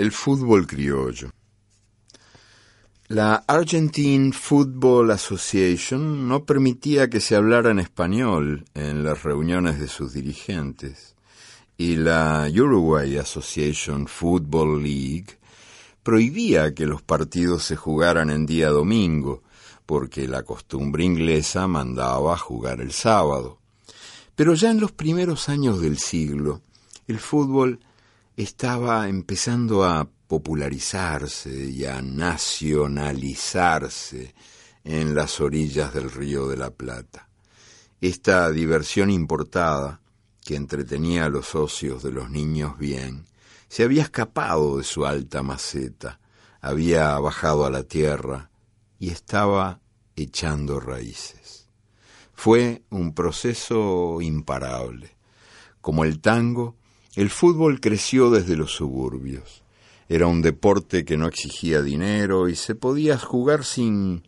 El fútbol criollo. La Argentine Football Association no permitía que se hablara en español en las reuniones de sus dirigentes y la Uruguay Association Football League prohibía que los partidos se jugaran en día domingo porque la costumbre inglesa mandaba jugar el sábado. Pero ya en los primeros años del siglo, el fútbol estaba empezando a popularizarse y a nacionalizarse en las orillas del río de la Plata. Esta diversión importada, que entretenía a los ocios de los niños bien, se había escapado de su alta maceta, había bajado a la tierra y estaba echando raíces. Fue un proceso imparable. Como el tango, el fútbol creció desde los suburbios. Era un deporte que no exigía dinero y se podía jugar sin,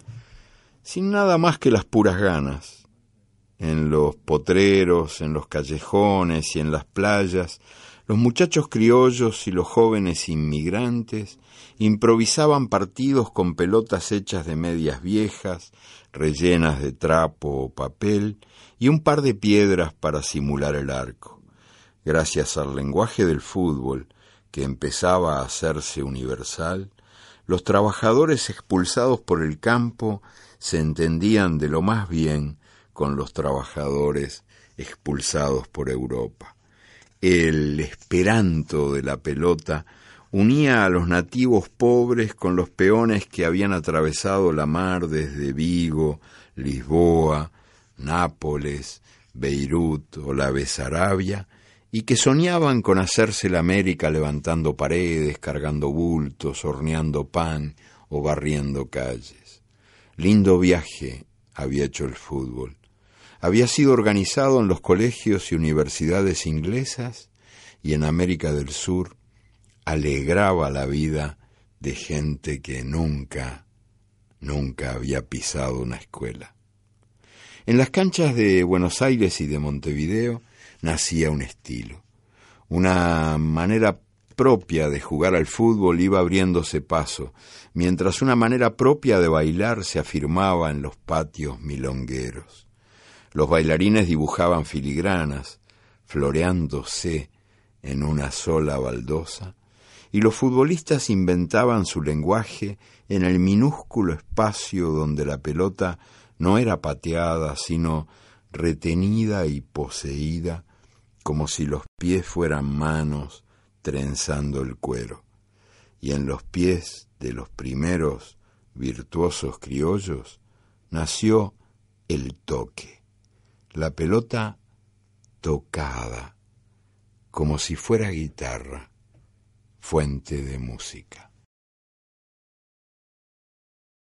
sin nada más que las puras ganas. En los potreros, en los callejones y en las playas, los muchachos criollos y los jóvenes inmigrantes improvisaban partidos con pelotas hechas de medias viejas, rellenas de trapo o papel, y un par de piedras para simular el arco. Gracias al lenguaje del fútbol, que empezaba a hacerse universal, los trabajadores expulsados por el campo se entendían de lo más bien con los trabajadores expulsados por Europa. El esperanto de la pelota unía a los nativos pobres con los peones que habían atravesado la mar desde Vigo, Lisboa, Nápoles, Beirut o la Besarabia y que soñaban con hacerse la América levantando paredes, cargando bultos, horneando pan o barriendo calles. Lindo viaje había hecho el fútbol. Había sido organizado en los colegios y universidades inglesas y en América del Sur alegraba la vida de gente que nunca, nunca había pisado una escuela. En las canchas de Buenos Aires y de Montevideo nacía un estilo. Una manera propia de jugar al fútbol iba abriéndose paso, mientras una manera propia de bailar se afirmaba en los patios milongueros. Los bailarines dibujaban filigranas, floreándose en una sola baldosa, y los futbolistas inventaban su lenguaje en el minúsculo espacio donde la pelota no era pateada, sino retenida y poseída como si los pies fueran manos trenzando el cuero, y en los pies de los primeros virtuosos criollos nació el toque, la pelota tocada, como si fuera guitarra, fuente de música.